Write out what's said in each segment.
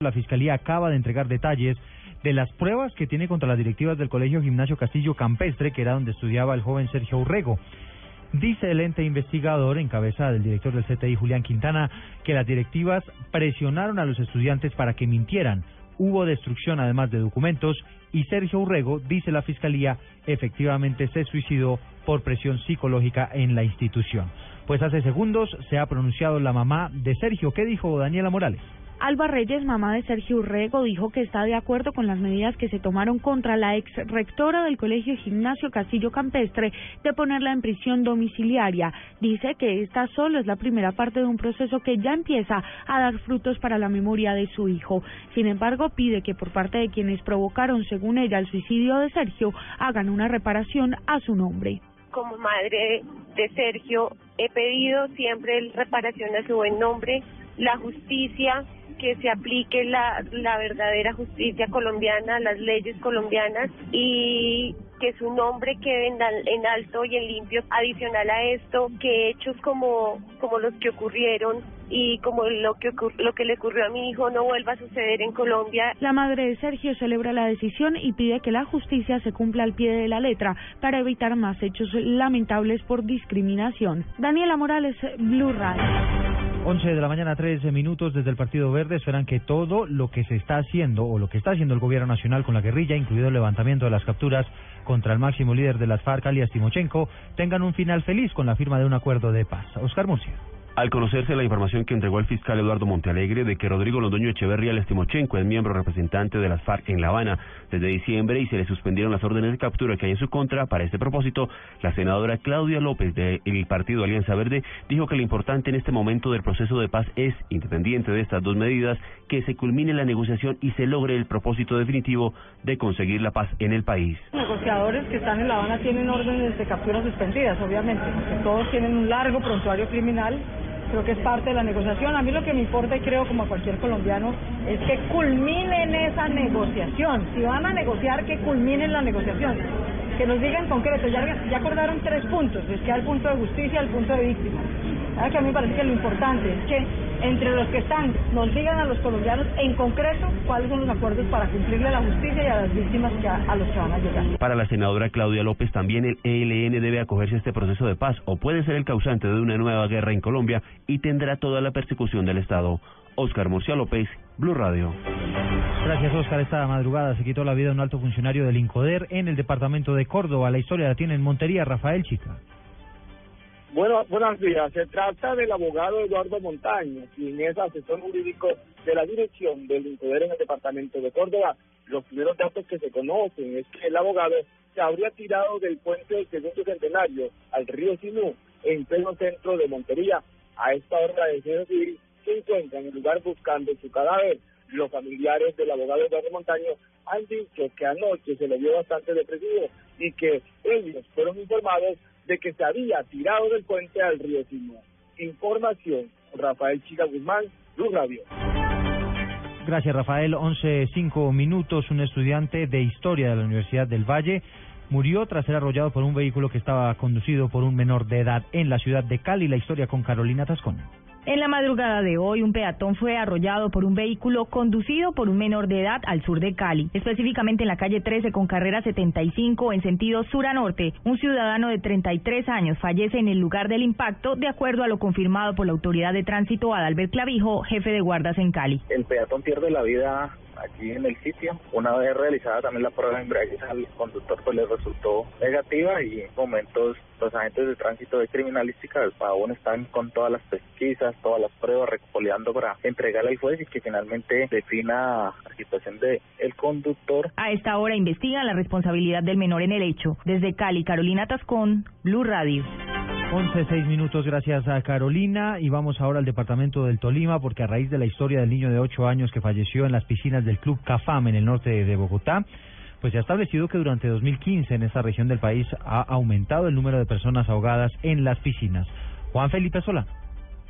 La Fiscalía acaba de entregar detalles de las pruebas que tiene contra las directivas del Colegio Gimnasio Castillo Campestre, que era donde estudiaba el joven Sergio Urrego. Dice el ente investigador, en cabeza del director del CTI, Julián Quintana, que las directivas presionaron a los estudiantes para que mintieran. Hubo destrucción además de documentos y Sergio Urrego, dice la Fiscalía, efectivamente se suicidó por presión psicológica en la institución. Pues hace segundos se ha pronunciado la mamá de Sergio. ¿Qué dijo Daniela Morales? Alba Reyes, mamá de Sergio Urrego, dijo que está de acuerdo con las medidas que se tomaron contra la ex rectora del Colegio Gimnasio Castillo Campestre de ponerla en prisión domiciliaria. Dice que esta solo es la primera parte de un proceso que ya empieza a dar frutos para la memoria de su hijo. Sin embargo, pide que por parte de quienes provocaron, según ella, el suicidio de Sergio, hagan una reparación a su nombre. Como madre de Sergio, he pedido siempre reparación a su buen nombre, la justicia que se aplique la, la verdadera justicia colombiana, las leyes colombianas y que su nombre quede en, en, alto y en limpio. Adicional a esto, que hechos como, como los que ocurrieron y como lo que, lo que le ocurrió a mi hijo no vuelva a suceder en Colombia. La madre de Sergio celebra la decisión y pide que la justicia se cumpla al pie de la letra para evitar más hechos lamentables por discriminación. Daniela Morales, Blue Radio. 11 de la mañana, 13 minutos desde el Partido Verde esperan que todo lo que se está haciendo o lo que está haciendo el gobierno nacional con la guerrilla, incluido el levantamiento de las capturas contra el máximo líder de las FARC, alias Timochenko, tengan un final feliz con la firma de un acuerdo de paz. Oscar Murcia. Al conocerse la información que entregó el fiscal Eduardo Montealegre de que Rodrigo Londoño Echeverría Lestimochenko es miembro representante de las FARC en La Habana desde diciembre y se le suspendieron las órdenes de captura que hay en su contra, para este propósito, la senadora Claudia López del Partido Alianza Verde dijo que lo importante en este momento del proceso de paz es, independiente de estas dos medidas, que se culmine la negociación y se logre el propósito definitivo de conseguir la paz en el país. Los negociadores que están en La Habana tienen órdenes de captura suspendidas, obviamente, todos tienen un largo prontuario criminal creo que es parte de la negociación. A mí lo que me importa, y creo como a cualquier colombiano, es que culminen esa negociación. Si van a negociar, que culminen la negociación. Que nos digan concreto, ya, ya acordaron tres puntos, es que el punto de justicia, el punto de que a mí me parece que lo importante es que entre los que están nos digan a los colombianos en concreto cuáles son los acuerdos para cumplirle a la justicia y a las víctimas que a, los que van a llegar. Para la senadora Claudia López, también el ELN debe acogerse a este proceso de paz o puede ser el causante de una nueva guerra en Colombia y tendrá toda la persecución del Estado. Oscar Murcia López, Blue Radio. Gracias, Oscar. Esta madrugada se quitó la vida un alto funcionario del INCODER en el departamento de Córdoba. La historia la tiene en Montería, Rafael Chica. Bueno, buenos días. Se trata del abogado Eduardo Montaño, quien es asesor jurídico de la dirección del Incoder en el departamento de Córdoba. Los primeros datos que se conocen es que el abogado se habría tirado del puente del segundo centenario al río Sinú, en pleno centro de Montería. A esta hora defensa civil se encuentra en el lugar buscando su cadáver. Los familiares del abogado Eduardo Montaño han dicho que anoche se le vio bastante depresivo y que ellos fueron informados de que se había tirado del puente al río Simón. Información, Rafael Chica Guzmán, Luz Radio. Gracias, Rafael. Once, cinco minutos. Un estudiante de historia de la Universidad del Valle murió tras ser arrollado por un vehículo que estaba conducido por un menor de edad en la ciudad de Cali. La historia con Carolina Tascón. En la madrugada de hoy, un peatón fue arrollado por un vehículo conducido por un menor de edad al sur de Cali, específicamente en la calle 13 con carrera 75 en sentido sur a norte. Un ciudadano de 33 años fallece en el lugar del impacto, de acuerdo a lo confirmado por la autoridad de tránsito Adalbert Clavijo, jefe de guardas en Cali. El peatón pierde la vida aquí en el sitio. Una vez realizada también la prueba de embrague al conductor pues le resultó negativa y en momentos los agentes de tránsito de criminalística del PAON están con todas las pesquisas, todas las pruebas recopileando para entregarle al juez y que finalmente defina la situación de el conductor. A esta hora investigan la responsabilidad del menor en el hecho. Desde Cali, Carolina Tascón, Blue Radio. 11, 6 minutos, gracias a Carolina. Y vamos ahora al departamento del Tolima, porque a raíz de la historia del niño de 8 años que falleció en las piscinas del Club Cafam en el norte de Bogotá, pues se ha establecido que durante 2015 en esta región del país ha aumentado el número de personas ahogadas en las piscinas. Juan Felipe Solano.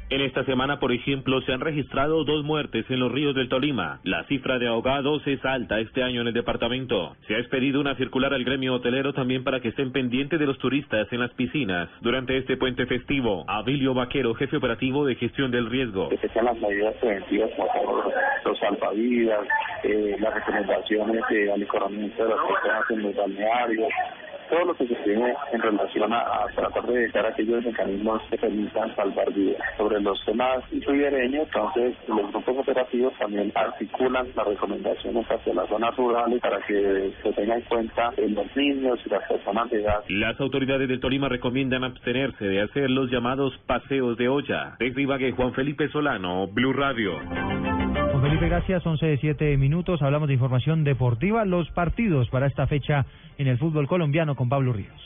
En esta semana, por ejemplo, se han registrado dos muertes en los ríos del Tolima. La cifra de ahogados es alta este año en el departamento. Se ha expedido una circular al gremio hotelero también para que estén pendientes de los turistas en las piscinas durante este puente festivo. Abilio Vaquero, jefe operativo de gestión del riesgo. Que se sean las medidas preventivas como los salvavidas, eh, las recomendaciones de alicoramiento de las personas en los balnearios, todo lo que se tiene en relación a, tratar de evitar aquellos mecanismos que permitan salvar vidas. Sobre los temas ribereños, entonces los grupos operativos también articulan las recomendaciones hacia las zonas rurales para que se tenga en cuenta los niños y las personas de edad. Las autoridades del Tolima recomiendan abstenerse de hacer los llamados paseos de olla. Desde Ibagué, Juan Felipe Solano, Blue Radio. Felipe, gracias. 11 de 7 minutos. Hablamos de información deportiva. Los partidos para esta fecha en el fútbol colombiano con Pablo Ríos.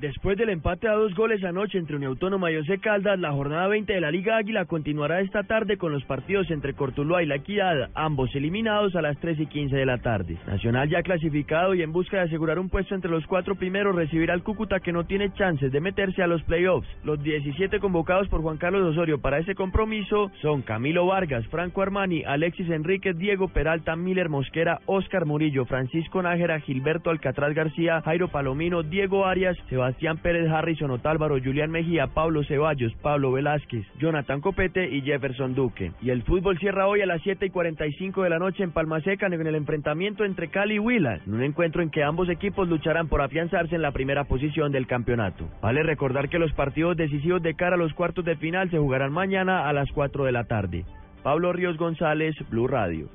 Después del empate a dos goles anoche entre Unión Autónoma y Once Caldas, la jornada 20 de la Liga Águila continuará esta tarde con los partidos entre Cortuluá y La Equidad, ambos eliminados a las 3 y 15 de la tarde. Nacional ya clasificado y en busca de asegurar un puesto entre los cuatro primeros recibirá al Cúcuta que no tiene chances de meterse a los playoffs. Los 17 convocados por Juan Carlos Osorio para ese compromiso son Camilo Vargas, Franco Armani, Alexis Enríquez, Diego Peralta, Miller Mosquera, Oscar Murillo, Francisco Nájera, Gilberto Alcatraz García, Jairo Palomino, Diego Arias, Sebastián Sebastián Pérez Harrison Otálvaro, Julián Mejía, Pablo Ceballos, Pablo Velázquez, Jonathan Copete y Jefferson Duque. Y el fútbol cierra hoy a las 7 y 45 de la noche en Palma Seca en el enfrentamiento entre Cali y Huila, en un encuentro en que ambos equipos lucharán por afianzarse en la primera posición del campeonato. Vale recordar que los partidos decisivos de cara a los cuartos de final se jugarán mañana a las 4 de la tarde. Pablo Ríos González, Blue Radio.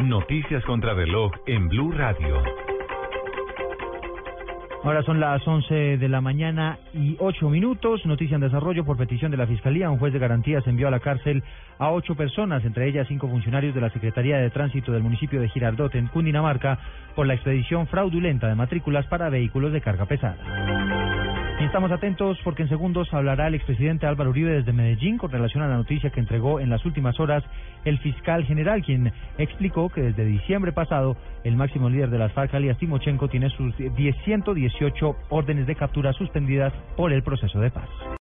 Noticias contra reloj en Blue Radio. Ahora son las 11 de la mañana y 8 minutos. Noticia en desarrollo por petición de la Fiscalía. Un juez de garantías envió a la cárcel a ocho personas, entre ellas cinco funcionarios de la Secretaría de Tránsito del municipio de Girardot, en Cundinamarca, por la expedición fraudulenta de matrículas para vehículos de carga pesada. Estamos atentos porque en segundos hablará el expresidente Álvaro Uribe desde Medellín con relación a la noticia que entregó en las últimas horas el fiscal general, quien explicó que desde diciembre pasado el máximo líder de las FARC, alias Timochenko, tiene sus 118 órdenes de captura suspendidas por el proceso de paz.